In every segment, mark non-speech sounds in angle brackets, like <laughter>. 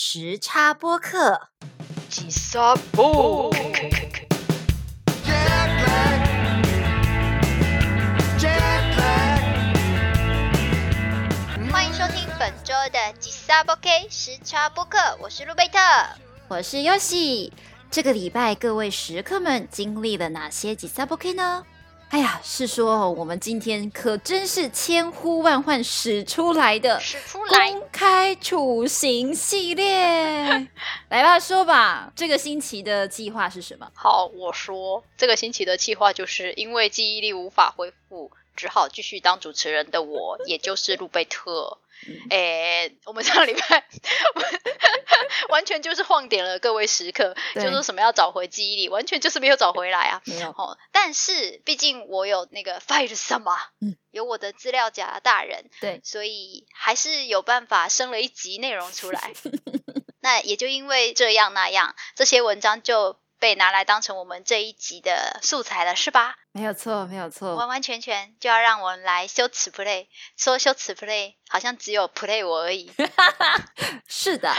时差播客。吉萨布，欢迎收听本周的吉萨波 K 时差播客，我是路贝特。我是优喜。这个礼拜各位食客们经历了哪些几 sub OK 呢？哎呀，是说哦，我们今天可真是千呼万唤使出来的使出来，公开处刑系列。<laughs> 来吧，说吧，这个星期的计划是什么？好，我说这个星期的计划就是因为记忆力无法恢复，只好继续当主持人的我，也就是路贝特。诶，我们上礼拜完全就是晃点了各位食客，就对说什么要找回记忆力，完全就是没有找回来啊。没有，哦，但是毕竟我有那个 file 什么，嗯有我的资料夹大人，对，所以还是有办法生了一集内容出来。<laughs> 那也就因为这样那样，这些文章就被拿来当成我们这一集的素材了，是吧？没有错，没有错。完完全全就要让我们来修辞 play，说修辞 play 好像只有 play 我而已。<laughs> 是的，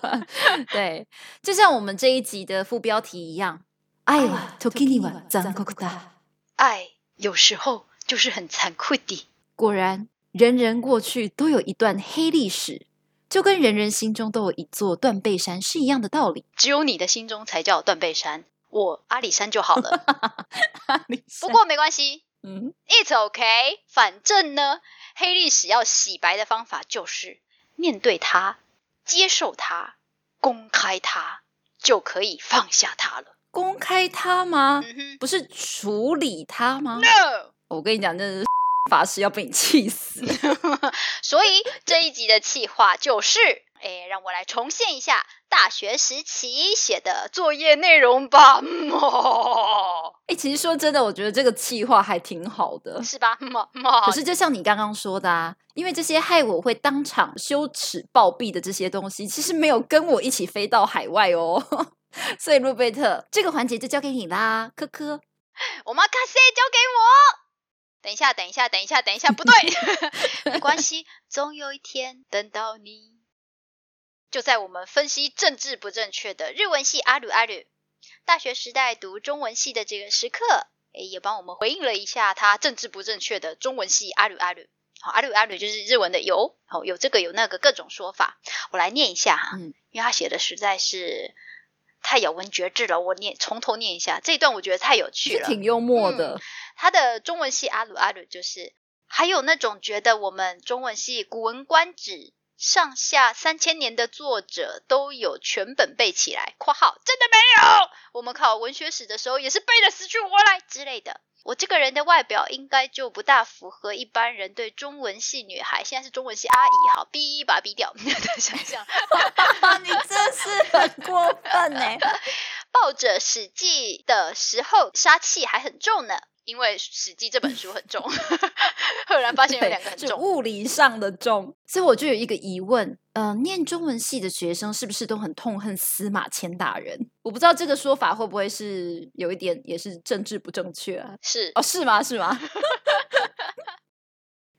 <laughs> 对，就像我们这一集的副標題一樣。愛は時には残酷だ。爱有时候就是很残酷的。果然，人人过去都有一段黑历史， 就跟人人心中都有一座断背山是一样的道理。只有你的心中才叫断背山，我阿里山就好了。<laughs> 不不过没关系嗯，，It's OK。反正呢，黑历史要洗白的方法就是面对它，接受它，公开它，就可以放下它了。公开它吗？嗯不是处理它吗？，No。我跟你讲，真的是法师要被你气死。<laughs> 所以这一集的气话就是，哎，让我来重现一下大学时期写的作业内容吧。<laughs> 哦哎、其实说真的，我觉得这个气话还挺好的。是吧？<laughs> 可是就像你刚刚说的啊，因为这些害我会当场羞耻暴毙的这些东西，其实没有跟我一起飞到海外哦。所以路贝特这个环节就交给你啦，科科。我妈卡西交给我。等一下，等一下，等一下，等一下，不对，<laughs> 没关系，总有一天等到你。就在我们分析政治不正确的日文系阿鲁阿鲁，大学时代读中文系的这个时刻，诶，也帮我们回应了一下他政治不正确的中文系阿鲁阿鲁。好，阿鲁阿鲁就是日文的有，好有这个有那个各种说法，我来念一下哈，嗯因为他写的实在是太咬文嚼字了，我念从头念一下这一段，我觉得太有趣了，挺幽默的。他的中文系阿鲁阿鲁就是，还有那种觉得我们中文系《古文观止》上下三千年的作者都有全本背起来（括号真的没有），我们考文学史的时候也是背的死去活来之类的。我这个人的外表应该就不大符合一般人对中文系女孩，现在是中文系阿姨，好逼把它逼掉的 <laughs> 想象。<laughs> 你真是很过分呢、<laughs> 抱着《史记》的时候，杀气还很重呢。因为《史记》这本书很重，<laughs> 赫然发现有两个很重。物理上的重，所以我就有一个疑问：呃，念中文系的学生是不是都很痛恨司马迁大人？我不知道这个说法会不会是有一点也是政治不正确啊？是哦，是吗？是吗？<laughs>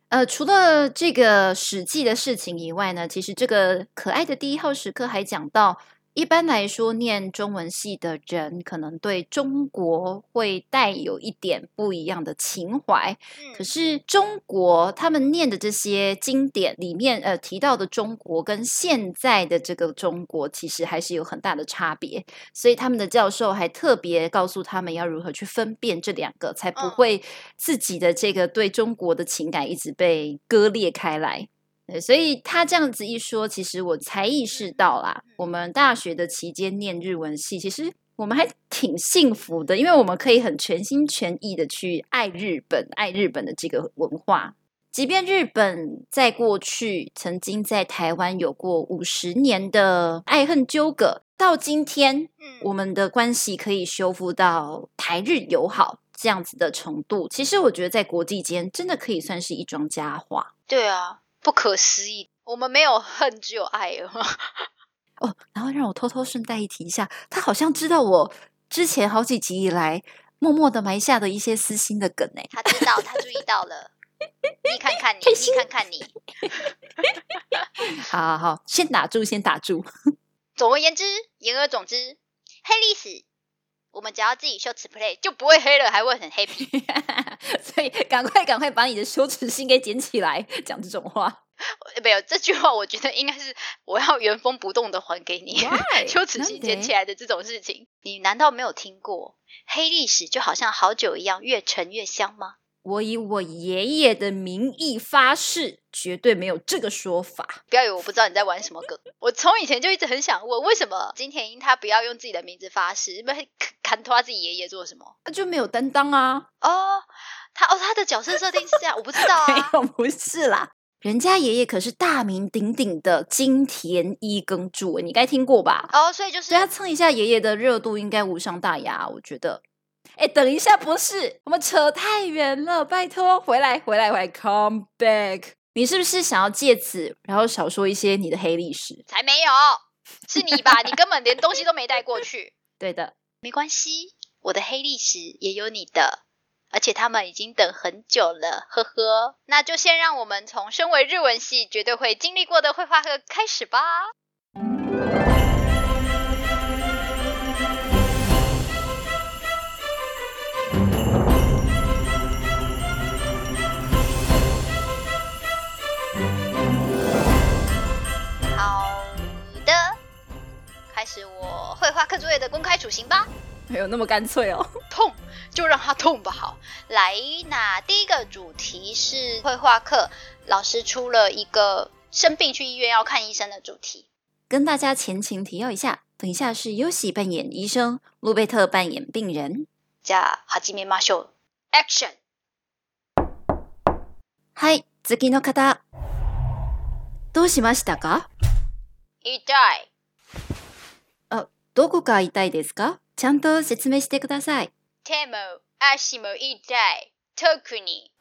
呃，除了这个《史记》的事情以外呢，其实这个可爱的第一号时刻还讲到，一般来说，念中文系的人可能对中国会带有一点不一样的情怀。可嗯，是中国他们念的这些经典里面，呃，提到的中国跟现在的这个中国其实还是有很大的差别，所以他们的教授还特别告诉他们要如何去分辨这两个，才不嗯会自己的这个对中国的情感一直被割裂开来。对所以他这样子一说，其实我才意识到啦，我们大学的期间念日文系，其实我们还挺幸福的，因为我们可以很全心全意的去爱日本，爱日本的这个文化。即便日本在过去曾经在台湾有过五十年的爱恨纠葛，到今天嗯我们的关系可以修复到台日友好这样子的程度，其实我觉得在国际间真的可以算是一桩佳话。对啊，不可思议。我们没有恨，只有爱了。<laughs> 哦，然后让我偷偷顺带一提一下，他好像知道我之前好几集以来默默的埋下的一些私心的梗呢。他知道，他注意到了。<laughs> 你看看你，你看看你。<laughs> 好好好，先打住，先打住。总而言之，言而总之，黑历史，我们只要自己修辞 play 就不会黑了，还会很 happy。<laughs> 所以赶快赶快把你的羞耻心给捡起来，讲这种话。呃没有这句话，我觉得应该是我要原封不动的还给你。 Why？<laughs> 羞耻心捡なんで起来的这种事情，你难道没有听过黑历史就好像好酒一样，越陈越香吗？ 我以我爷爷的名义发誓，绝对没有这个说法。不要以为我不知道你在玩什么梗。<laughs> 我从以前就一直很想问，为什么金田英他不要用自己的名字发誓，不砍拖他自己爷爷做什么？那就没有担当啊！哦，他哦，他的角色设定是这样，我不知道啊 <laughs> 没啊。有，不是啦。人家爷爷可是大名鼎鼎的金田一耕助，你该听过吧？哦，所以就是所以要蹭一下爷爷的热度，应该无伤大雅，我觉得。哎，等一下，不是，我们扯太远了，拜托，回来，回来，回来，come back。你是不是想要借此，然后少说一些你的黑历史？才没有，是你吧？<laughs> 你根本连东西都没带过去。对的，没关系，我的黑历史也有你的，而且他们已经等很久了，呵呵。那就先让我们从身为日文系绝对会经历过的绘画课开始吧。始我绘画课作业的公开处刑吧。没有那么干脆哦。痛就让它痛吧。好，来，那第一个主题是绘画课，老师出了一个生病去医院要看医生的主题。跟大家前情提要一下，等一下是优喜扮演医生，路贝特扮演病人。じゃあ始めましょう。Action！はい、次の方。どうしましたか痛い。 どこが痛いですか？ちゃんと説明してください。手も足も痛い。特に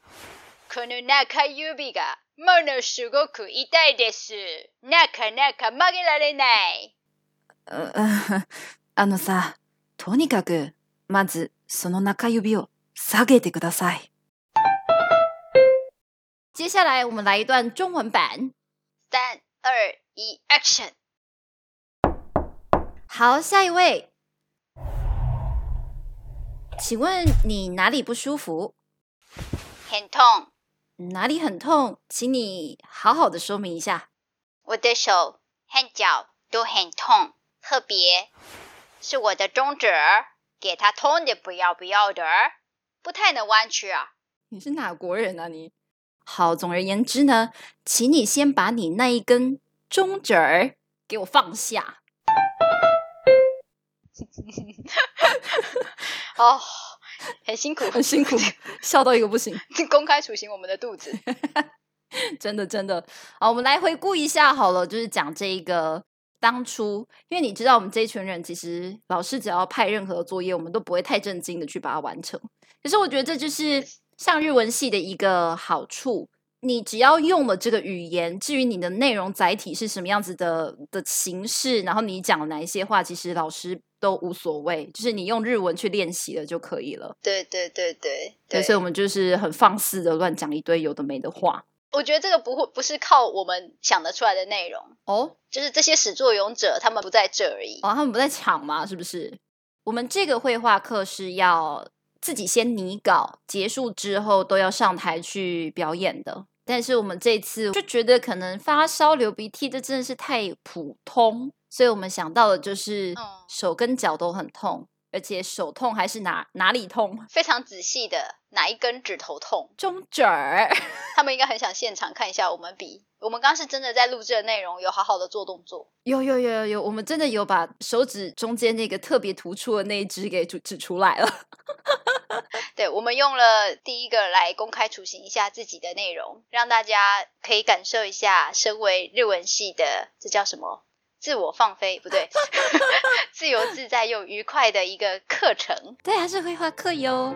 この中指がものすごく痛いです。なかなか曲げられない。<laughs> あのさ、とにかく、まずその中指を下げてください。接下来我们来一段中文版。三二一，Action！好，下一位，请问你哪里不舒服？很痛。哪里很痛？请你好好的说明一下。我的手和脚都很痛，特别是我的中指，给它痛的不要不要的，不太能弯曲啊。你是哪国人啊你？好，总而言之呢，请你先把你那一根中指儿给我放下。<laughs> 哦，很辛苦，很辛苦，<laughs> 笑到一个不行，<laughs> 公开处刑我们的肚子。真的真的。好，我们来回顾一下好了，就是讲这一个当初，因为你知道我们这一群人，其实老师只要派任何作业，我们都不会太震惊的去把它完成。可是我觉得这就是上日文系的一个好处。你只要用了这个语言，至于你的内容载体是什么样子的的形式，然后你讲哪一些话，其实老师都无所谓，就是你用日文去练习了就可以了。对对对对对，所以我们就是很放肆的乱讲一堆有的没的话。我觉得这个不会不是靠我们想得出来的内容，哦就是这些始作俑者他们不在这而已。哦，他们不在场吗？是不是？我们这个绘画课是要自己先拟稿，结束之后都要上台去表演的。但是我们这次就觉得可能发烧、流鼻涕，这真的是太普通，所以我们想到的就是嗯手跟脚都很痛，而且手痛还是哪哪里痛？<laughs> 非常仔细的哪一根指头痛，中指儿。<laughs> 他们应该很想现场看一下我们比。我们刚刚是真的在录制的内容，有好好的做动作。有有有有有，我们真的有把手指中间那个特别突出的那一只给指指出来了。<laughs> 对，我们用了第一个来公开处刑一下自己的内容，让大家可以感受一下身为日文系的这叫什么？自我放飞不对，<laughs> 自由自在又愉快的一个课程。对，还是绘画课哟。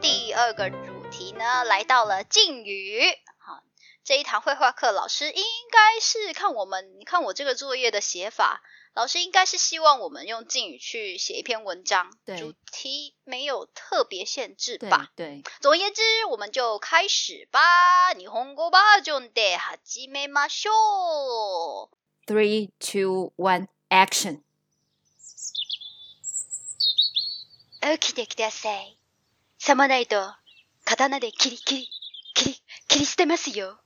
第二个主题呢，来到了敬语。好，这一堂绘画课，老师应该是看我们，你看我这个作业的写法，老师应该是希望我们用敬语去写一篇文章，对主题没有特别限制对吧？对，总而言之，我们就开始吧。日本語バージョンで始めましょう。 Three, two, one, action！起きてください。さもないと、刀で切り切り、切り、切り捨てますよ。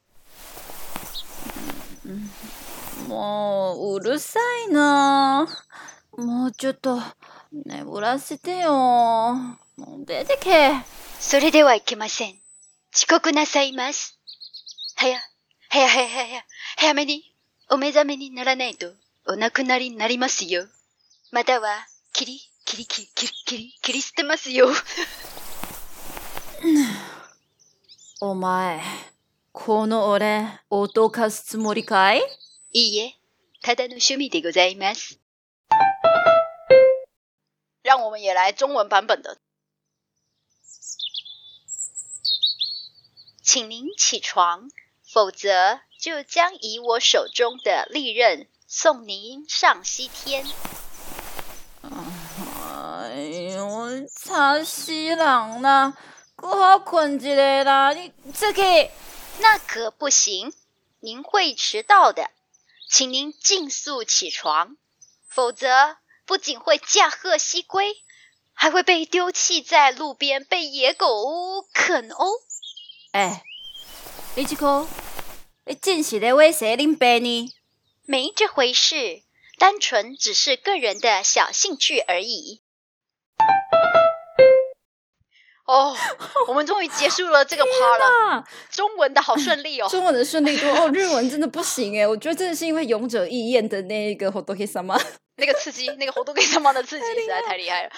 もううるさいなもうちょっと眠らせてよもう出てけそれではいけません。遅刻なさいます。はや、はやはやはや、早めにお目覚めにならないとお亡くなりになりますよ。または、切り、切り切り切り切り、切り捨てますよ。<sighs> お前この俺脅かすつもりかい？いいえ、ただの趣味でございます。让我们也来中文版本的。请您起床，否则就将以我手中的利刃送您上西天。哎呦差死人啦搁好困一下啦你这个那可不行，您会迟到的， 请您尽速起床，否则不仅会驾鹤西归，还会被丢弃在路边，被野狗啃哦。哎你这个你真是在威胁恁爸呢没这回事，单纯只是个人的小兴趣而已。哦，我们终于结束了这个 part 了，啊中文的好顺利哦。<laughs> 中文的顺利度哦，日文真的不行哎，我觉得真的是因为勇者义彦的那个 Hotoke <laughs> sama，那个刺激，那个活动给什么的刺激实在太厉害了。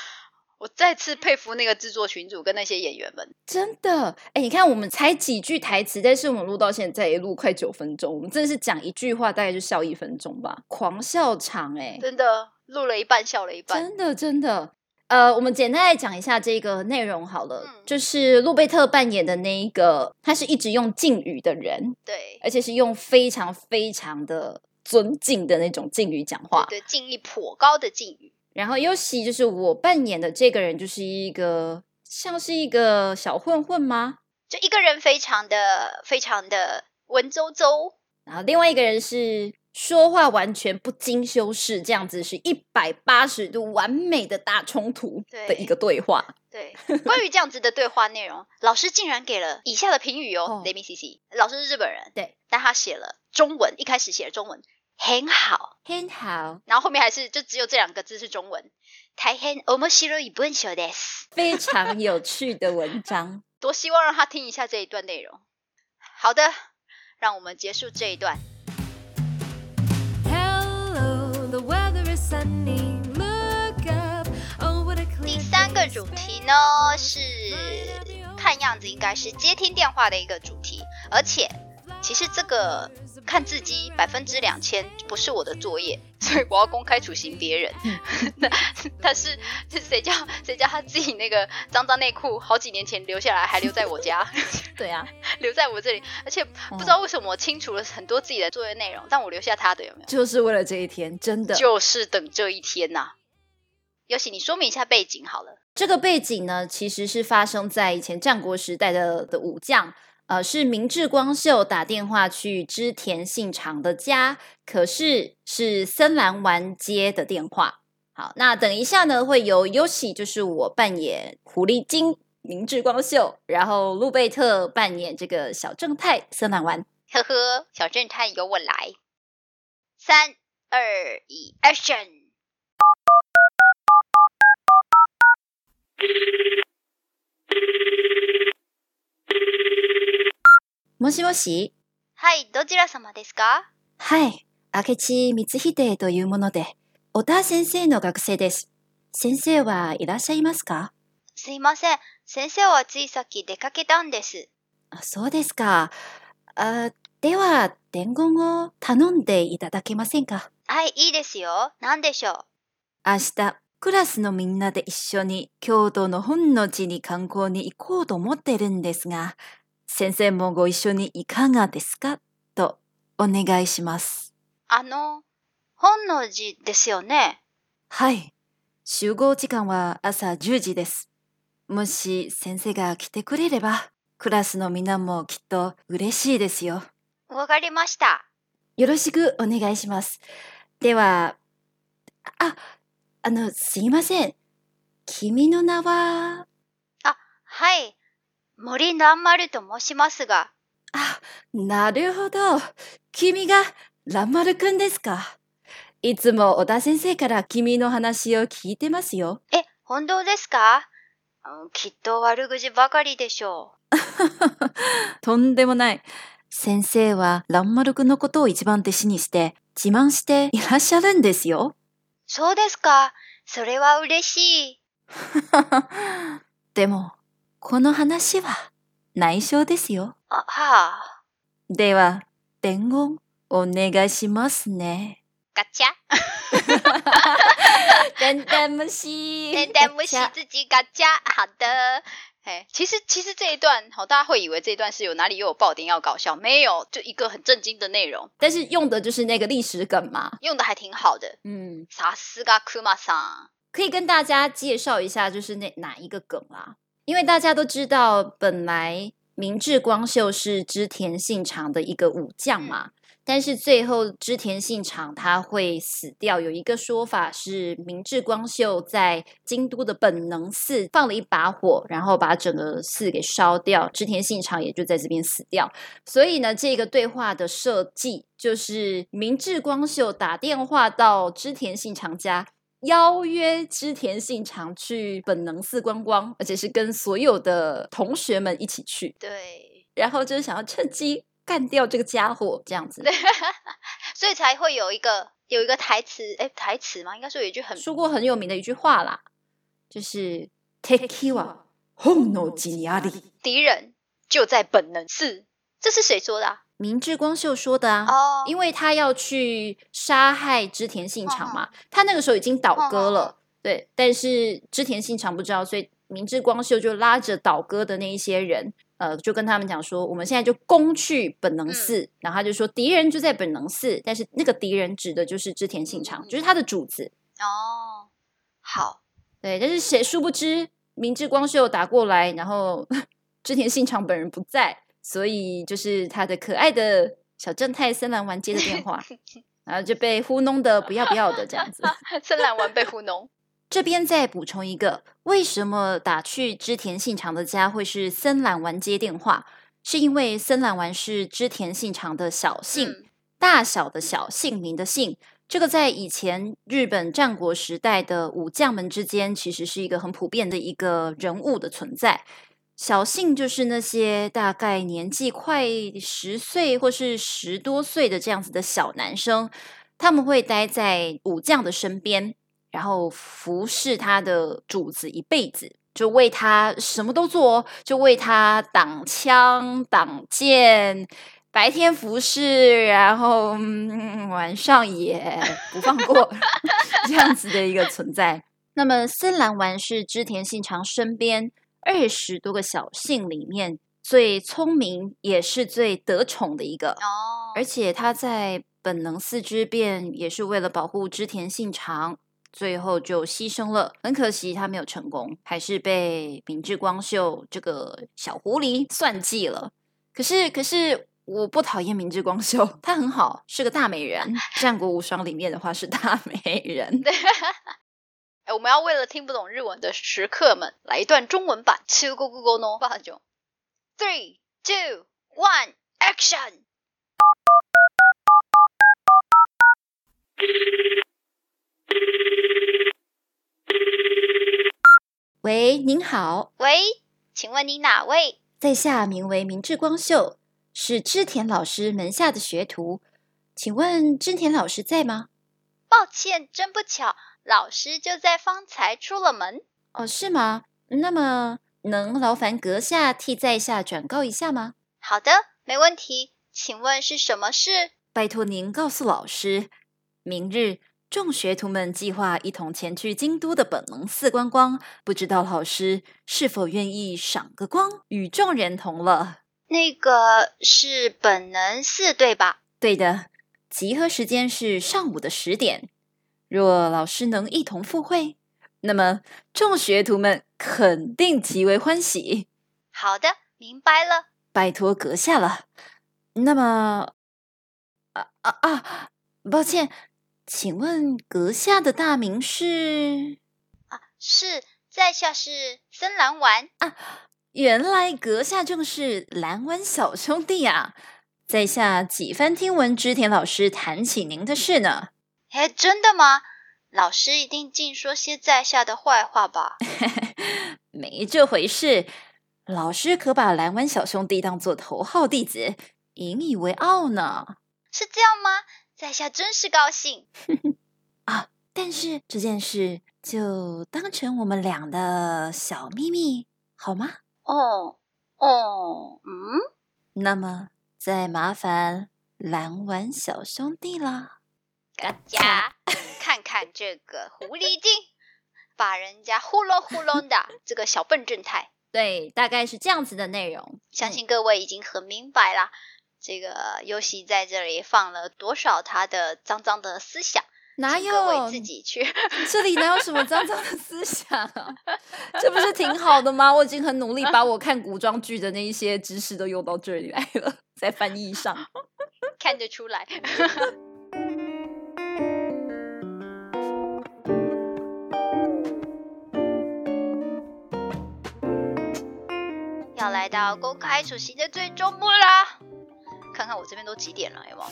我再次佩服那个制作群组跟那些演员们，真的哎，你看我们才几句台词，但是我们录到现在也录快九分钟，我们真的是讲一句话大概就笑一分钟吧，狂笑场哎，真的录了一半笑了一半。真的真的。呃，我们简单来讲一下这个内容好了，嗯就是路贝特扮演的那一个，他是一直用敬语的人，对，而且是用非常非常的尊敬的那种敬语讲话。对，敬意颇高的敬语。然后尤其就是我扮演的这个人，就是一个像是一个小混混吗？就一个人非常的非常的文绉绉，然后另外一个人是说话完全不经修饰，这样子是一百八十度完美的大冲突的一个对话。对，关于这样子的对话内容，老师竟然给了以下的评语哦。哦 Let me see see，老师是日本人，对，但他写了中文，一开始写了中文，很好，很好，然后后面还是就只有这两个字是中文，大変面白い文章です。非常有趣的文章。多希望让他听一下这一段内容。好的，让我们结束这一段。 个 day 主题呢是看样子应该是接听电话的一个主题，而且其实这个看字机百分之两千不是我的作业，<laughs> 所以我要公开处刑别人。<laughs> 那但是是谁叫谁叫他自己那个脏脏内裤好几年前留下来，还留在我家，<laughs> 对啊，留在我这里，而且不知道为什么我清除了很多自己的作业内容，但我留下他的有没有？就是为了这一天，真的。就是等这一天呐、尤其你说明一下背景好了。这个背景呢，其实是发生在以前战国时代的的武将，呃，是明智光秀打电话去织田信长的家，可是是森兰丸接的电话。好，那等一下呢，会由尤喜，就是我扮演狐狸精明智光秀，然后路贝特扮演这个小正太森兰丸。呵呵，小正太由我来。三二一，Action！もしもし、はい、どちら様ですか？はい、明智光秀というもので、小田先生の学生です。先生はいらっしゃいますか？すいません。先生はついさっき出かけたんです。あそうですか。あでは、伝言を頼んでいただけませんか？はい、いいですよ。何でしょう？明日、クラスのみんなで一緒に京都の本の地に観光に行こうと思ってるんですが、先生もご一緒にいかがですか？とお願いします。あの、本能寺ですよね？はい。集合時間は朝10時です。もし先生が来てくれれば、クラスのみんなもきっと嬉しいですよ。わかりました。よろしくお願いします。では、あ、あの、すいません。君の名は、はい。森南丸と申しますが、あ、なるほど。君が蘭丸くんですか？いつも小田先生から君の話を聞いてますよ。え、本当ですか？うんきっと悪口ばかりでしょ <laughs> とんでもない。先生は蘭丸くんのことを一番弟子にして自慢していらっしゃるんですよ。う。そうですか。それは嬉しい。<laughs> でも、この話は内緒ですよ。あ、はあ。では、伝言お願いしますね。ガチャ等等虫，等等不是自己嘎加，好的。哎，其实其实这一段，好，大家会以为这一段是有哪里又有爆点要搞笑，没有，就一个很震惊的内容，但是用的就是那个历史梗嘛。用的还挺好的。嗯，さすがクマさん。可以跟大家介绍一下，就是那哪一个梗啦？因为大家都知道，本来明治光秀是织田信长的一个武将嘛， 但是最后织田信长他会死掉。有一个说法是，明治光秀在京都的本能寺放了一把火，然后把整个寺给烧掉，织田信长也就在这边死掉。所以呢，这个对话的设计就是明治光秀打电话到织田信长家。邀约织田信长去本能寺观光，而且是跟所有的同学们一起去，对，然后就是想要趁机干掉这个家伙，这样子。<laughs> 所以才会有一个有一个台词，哎，台词吗？应该说有一句很说过很有名的一句话啦，就是“敵は本能寺にあり<laughs> 敌人就在本能寺，这是谁说的啊？”，明治光秀说的啊。哦，因为他要去杀害织田信长嘛，他那个时候已经倒戈了，对，但是织田信长不知道，所以明治光秀就拉着倒戈的那一些人， 呃，就跟他们讲说，我们现在就攻去本能寺，然后他就说敌人就在本能寺，但是那个敌人指的就是织田信长，嗯就是他的主子，哦，好，对，但是谁殊不知明治光秀打过来，然后 <laughs> 织田信长本人不在，所以就是他的可爱的小正太森兰丸接的电话，<laughs> 然后就被糊弄的不要不要的这样子。<laughs> 森兰丸被糊弄。这边再补充一个，为什么打去织田信长的家会是森兰丸接电话？是因为森兰丸是织田信长的小姓，嗯大小的小，姓名的姓。这个在以前日本战国时代的武将们之间，其实是一个很普遍的一个人物的存在。小姓就是那些大概年纪快十岁或是十多岁的这样子的小男生，他们会待在武将的身边，然后服侍他的主子一辈子，就为他什么都做哦，就为他挡枪挡箭，白天服侍，然后、嗯、晚上也不放过 <laughs> 这样子的一个存在。那么森兰丸是织田信长身边二十多个小姓里面最聪明，也是最得宠的一个。哦，而且他在本能寺之变也是为了保护织田信长，最后就牺牲了。很可惜他没有成功，还是被明治光秀这个小狐狸算计了。可是，可是我不讨厌明治光秀，他很好，是个大美人。<laughs> 战国无双里面的话是大美人。<laughs> 哎，我们要为了听不懂日文的食客们来一段中文版。中国語のバージョン。Three, two, one, action！ 喂，您好，喂，请问你哪位？在下名为明治光秀，是织田老师门下的学徒，请问织田老师在吗？抱歉，真不巧，老师就在方才出了门。哦，是吗？那么能劳烦阁下替在下转告一下吗？好的，没问题。请问是什么事？拜托您告诉老师，明日众学徒们计划一同前去京都的本能寺观光，不知道老师是否愿意赏个光，与众人同乐？那个是本能寺对吧？对的，集合时间是上午的十点。若老师能一同赴会，那么众学徒们肯定极为欢喜。好的，明白了。拜托阁下了。那么，啊啊啊！抱歉，请问阁下的大名是？啊，是在下是森兰丸啊。原来阁下正是蓝湾小兄弟啊！在下几番听闻织田老师谈起您的事呢。哎，真的吗？老师一定净说些在下的坏话吧？<laughs> 没这回事，老师可把蓝湾小兄弟当做头号弟子，引以为傲呢。是这样吗？在下真是高兴。<laughs> 啊，但是这件事就当成我们俩的小秘密，好吗？哦哦，嗯，那么再麻烦蓝丸小兄弟啦。大家 <laughs> 看看这个狐狸精，把人家呼隆呼隆的这个小笨正太，对，大概是这样子的内容。相信各位已经很明白啦。这个游戏在这里放了多少他的脏脏的思想？哪有自己去 <laughs> 这里哪有什么脏脏的思想啊？<laughs> 这不是挺好的吗？我已经很努力把我看古装剧的那一些知识都用到这里来了，在翻译上。看得出来。<laughs> 要来到公开主席的最终幕啦！看看我这边都几点了，有没有？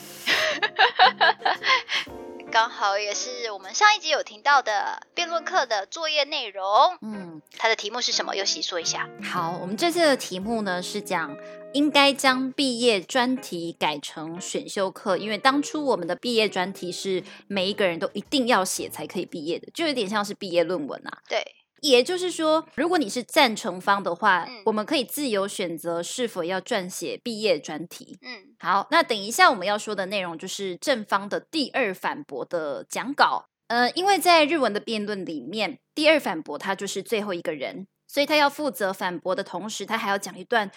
<laughs> 刚好也是我们上一集有听到的辩论课的作业内容。嗯，它的题目是什么？又细说一下。好，我们这次的题目呢是讲应该将毕业专题改成选修课，因为当初我们的毕业专题是每一个人都一定要写才可以毕业的，就有点像是毕业论文啊。对，也就是说，如果你是赞成方的话，嗯我们可以自由选择是否要撰写毕业专题。嗯，好，那等一下我们要说的内容就是正方的第二反驳的讲稿。呃，因为在日文的辩论里面，第二反驳他就是最后一个人，所以他要负责反驳的同时，他还要讲一段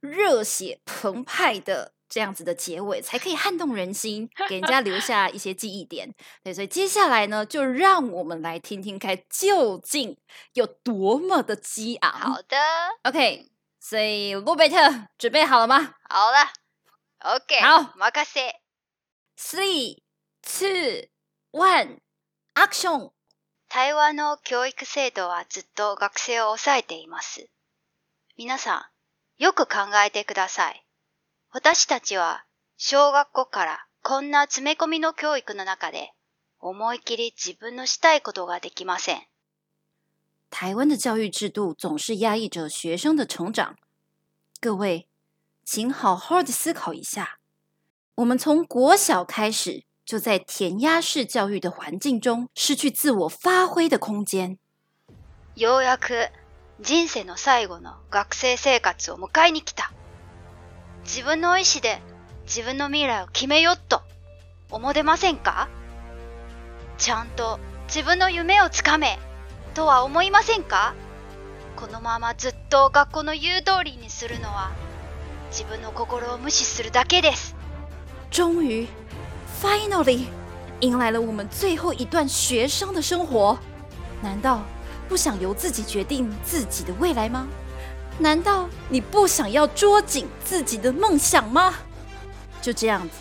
热血澎湃的这样子的结尾，才可以撼动人心，给人家<laughs> 留下一些记忆点。对，所以接下来呢，就让我们来听听看究竟有多么的激昂。好的， OK，所以罗贝特准备好了吗？好了，OK，好马卡西。 Three, two, one, action！台湾の教育制度はずっと学生を抑えています。皆さん、よく考えてください。 私たちは小学校からこんな詰め込みの教育の中で思い切り自分のしたいことができません。台湾的教育制度总是压抑着学生的成长。各位，请好好的思考一下。我们从国小开始，就在填鸭式教育的环境中失去自我发挥的空间。ようやく人生の最後の学生生活を迎えに来た。自分の意志で自分の未来を決めよっと思ってませんか？ちゃんと自分の夢をつかめとは思いませんか？このままずっと学校の言う通りにするのは自分の心を無視するだけです。终于，finally，迎来了我们最后一段学生的生活。难道不想由自己决定自己的未来吗？难道你不想要捉紧自己的梦想吗？就这样子，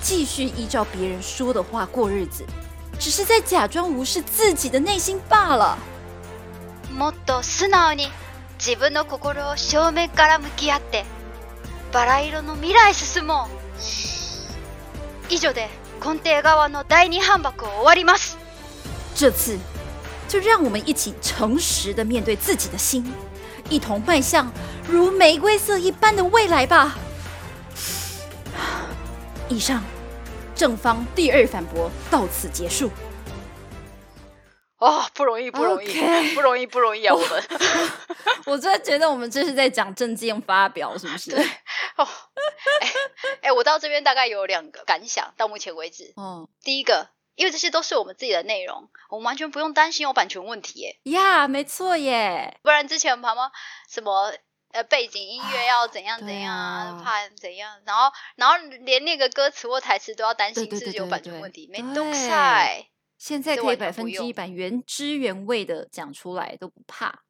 继续依照别人说的话过日子，只是在假装无视自己的内心罢了。もっと素直に自分の心を正面から向き合ってバラ色の未来進もう以上で根底側の第二反駁を終わります这次，就让我们一起诚实的面对自己的心， 一同迈向如玫瑰色一般的未来吧。<sighs> 以上，正方第二反驳到此结束。哦，不容易，不容易不容易，不容易啊！我们 <laughs> 我真的觉得我们这是在讲证件发表，是不是？哦，哎哎，我到这边大概有两个感想，到目前为止，哦第一个，因为这些都是我们自己的内容，我们完全不用担心有版权问题耶。呀，没错耶。不然之前妈妈什么呃背景音乐要怎样怎样啊怕怎样，然后然后连那个歌词或台词都要担心是有对对版权问题，没对动晒。现在这可以百分之一百原汁原味的讲出来都不怕。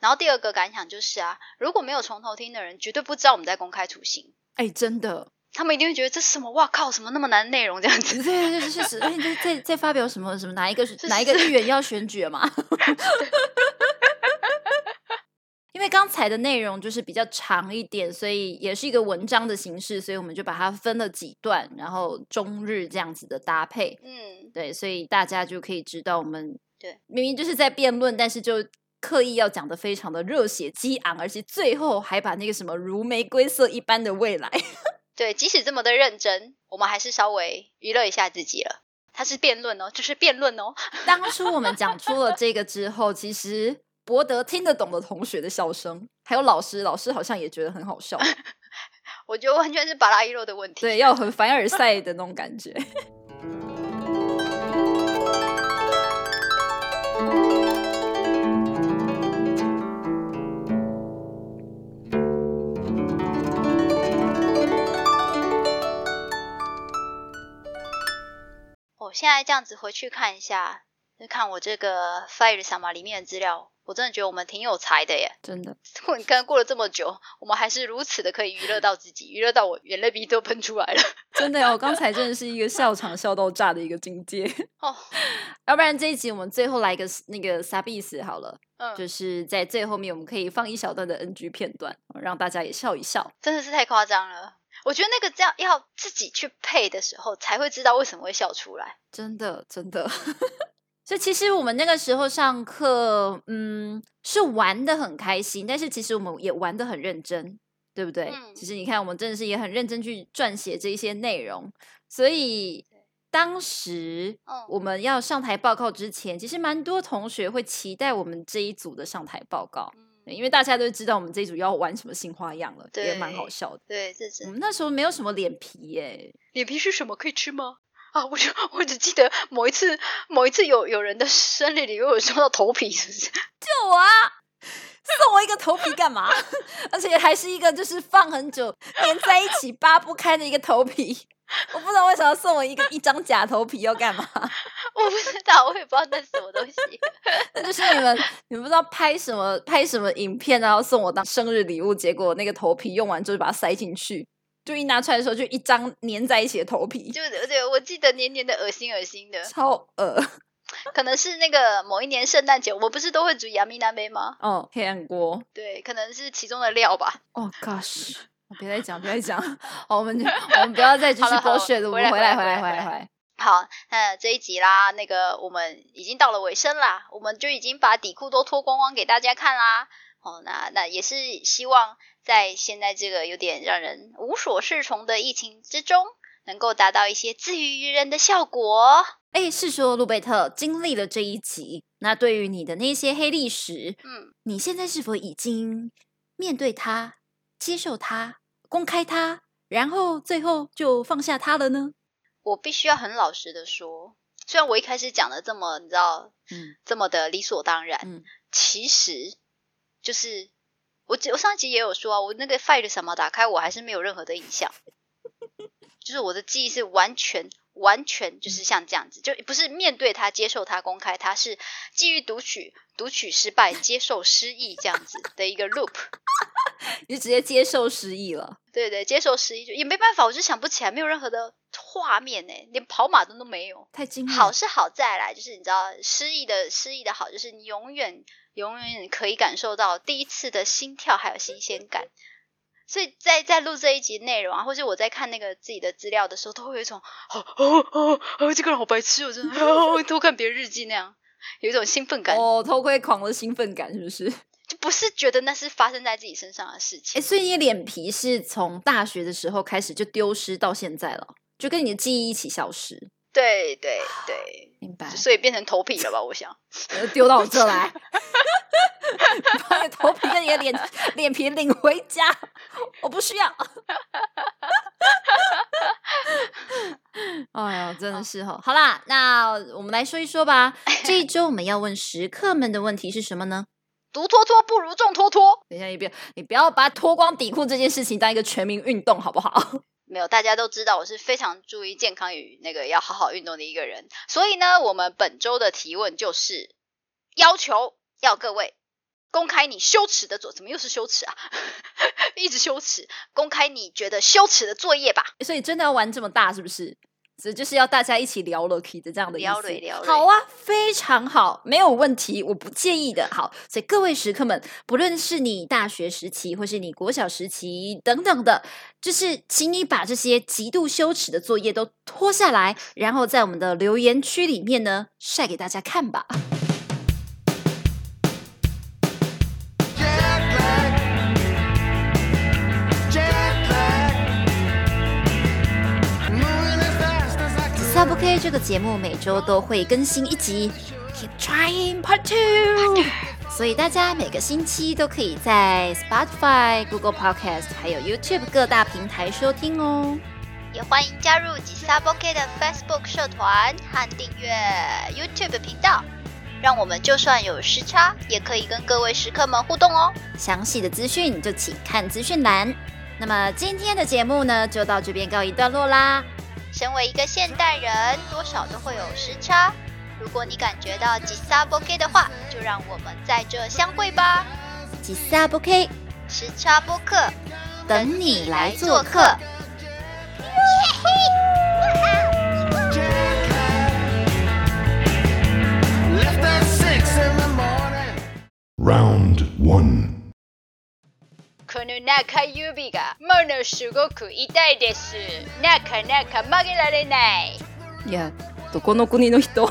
然后第二个感想就是啊，如果没有从头听的人，绝对不知道我们在公开处刑，哎，真的，他们一定会觉得这是什么？哇靠，什么那么难的内容这样子？对对对，就是哎，在在在发表什么什么哪一个哪一个议员要选举了嘛？<laughs> 因为刚才的内容就是比较长一点，所以也是一个文章的形式，所以我们就把它分了几段，然后中日这样子的搭配。嗯，对，所以大家就可以知道，我们对明明就是在辩论，但是就刻意要讲的非常的热血激昂，而且最后还把那个什么如玫瑰色一般的未来，对，即使这么的认真，我们还是稍微娱乐一下自己了。它是辩论哦，就是辩论哦。当初我们讲出了这个之后，其实博得听得懂的同学的笑声，还有老师，老师好像也觉得很好笑，<laughs> 我觉得完全是巴拉伊洛的问题。对，要很凡尔赛的那种感觉。我现在这样子回去看一下，就看我这个 Fire 什么里面的资料，我真的觉得我们挺有才的耶。真的，<laughs> 你看过了这么久，我们还是如此的可以娱乐到自己，娱乐到我眼泪鼻都喷出来了。<laughs> 真的呀！我刚才真的是一个笑场笑到炸的一个境界。哦，<laughs> 要不然这一集我们最后来一个那个撒币斯好了，嗯，就是在最后面我们可以放一小段的 NG 片段，让大家也笑一笑。真的是太夸张了。我觉得那个这样要自己去配的时候，才会知道为什么会笑出来。真的，真的。<laughs> 所以其实我们那个时候上课，嗯，是玩的很开心，但是其实我们也玩的很认真，对不对？嗯其实你看，我们真的是也很认真去撰写这一些内容，所以当时嗯我们要上台报告之前，其实蛮多同学会期待我们这一组的上台报告，因为大家都知道我们这一组要玩什么新花样了，也蛮好笑的。对，这是我们那时候没有什么脸皮耶，脸皮是什么？可以吃吗？啊，我就我只记得某一次，某一次有有人的生日礼物有收到头皮，是不是？<laughs> 就我啊，送我一个头皮干嘛？<laughs> 而且还是一个就是放很久粘在一起扒不开的一个头皮。我不知道为什么要送我一个一张假头皮要干嘛？<laughs> 我不知道，我也不知道那是什么东西。<laughs> 那就是你们你们不知道拍什么拍什么影片，然后送我当生日礼物，结果那个头皮用完之后就把它塞进去，就一拿出来的时候就一张粘在一起的头皮，就对，我记得黏黏的、恶心恶心的，超恶。<laughs> 可能是那个某一年圣诞节，我们不是都会煮亚米南杯吗？哦，黑暗锅。对，可能是其中的料吧。哦、gosh，别再讲，别再讲。<laughs> 好，我们就我们不要再继续好了好了，我们回来，回来，回来回来回来，回来。好，那这一集啦，那个我们已经到了尾声啦，我们就已经把底裤都脱光光给大家看啦。哦，那那也是希望在现在这个有点让人无所适从的疫情之中，能够达到一些自娱于人的效果。哎，是说路贝特经历了这一集，那对于你的那些黑历史，嗯，你现在是否已经面对它、接受他、公开他，然后最后就放下他了呢？我必须要很老实的说，虽然我一开始讲的这么你知道嗯这么的理所当然，嗯其实就是我我上一集也有说啊，我那个 fight 什么打开，我还是没有任何的印象，<laughs> 就是我的记忆是完全完全就是像这样子，就不是面对他、接受他、公开他，是基于读取、读取失败、接受失忆这样子的一个 loop。<laughs> 你就直接接受失忆了。对对，接受失忆就也没办法，我就想不起来，没有任何的画面呢，连跑马灯都没有。太惊人好是好再来，就是你知道失忆的失忆的好，就是你永远永远可以感受到第一次的心跳还有新鲜感。所以在在录这一集内容啊，或者我在看那个自己的资料的时候，都会有一种哦哦哦哦，这个人好白痴哦，真的哦，偷看别人日记那样，有一种兴奋感，哦，偷窥狂的兴奋感是不是？<laughs> 就不是觉得那是发生在自己身上的事哎，情。所以你脸皮是从大学的时候开始就丢失到现在了，就跟你的记忆一起消失，对对对，<sighs> 明白？所以变成头皮了吧？我想。呃丢到我这来，<laughs> 把你头皮跟你的脸脸皮领回家，我不需要。哎呀，真的是哈。好啦，那我们来说一说吧。这一周我们要问食客们的问题是什么呢？独拖拖不如众拖拖。等一下，你不要你不要把脱光底裤这件事情当一个全民运动，好不好？没有，大家都知道我是非常注意健康与那个要好好运动的一个人，所以呢，我们本周的提问就是要求要各位公开你羞耻的作，怎么又是羞耻啊？<laughs> 一直羞耻，公开你觉得羞耻的作业吧。所以真的要玩这么大，是不是？这就是要大家一起聊了 K 的这样的意思。聊好啊，非常好，没有问题，我不介意的。好，所以各位食客们，不论是你大学时期，或是你国小时期等等的，就是请你把这些极度羞耻的作业都脱下来，然后在我们的留言区里面呢晒给大家看吧。这个节目每周都会更新一集，Keep Trying Part Two，所以大家每个星期都可以在 Spotify、Google Podcast 还有 YouTube 各大平台收听哦。也欢迎加入吉萨 o k 的 Facebook 社团和订阅 YouTube 频道，让我们就算有时差，也可以跟各位食客们互动哦。详细的资讯就请看资讯栏。那么今天的节目呢，就到这边告一段落啦。身为一个现代人，多少都会有时差。如果你感觉到吉萨 o k 的话，就让我们在这相会吧。吉萨不 K，时差播客，等你来做客。jet lag. <laughs> この中指がものすごく痛いです。なかなか曲げられない。いや、どこの国の人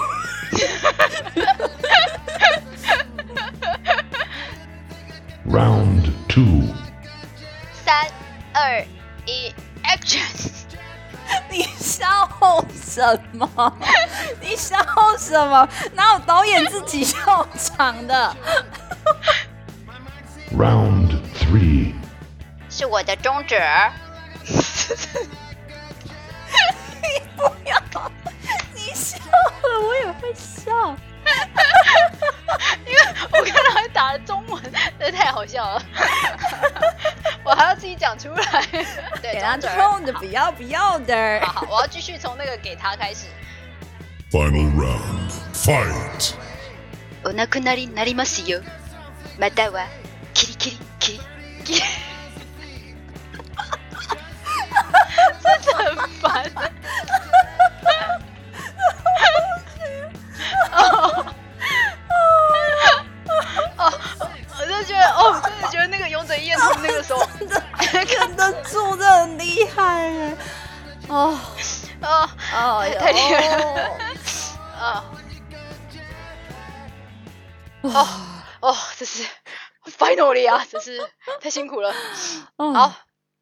？Round two. 三、二、一，Action！你笑什么？你笑什么？哪有导演自己笑场的？Round three. 是我的中指。不要！你笑了，我也会笑。因为我看到还打了中文，这太好笑了。<laughs> 我还要自己讲出来。对，给他中指。冲的，不要不要的。好好，我要继续从那个给他开始。 Final round. Fight. お亡くなりになりますよ。またはキリキリ 哦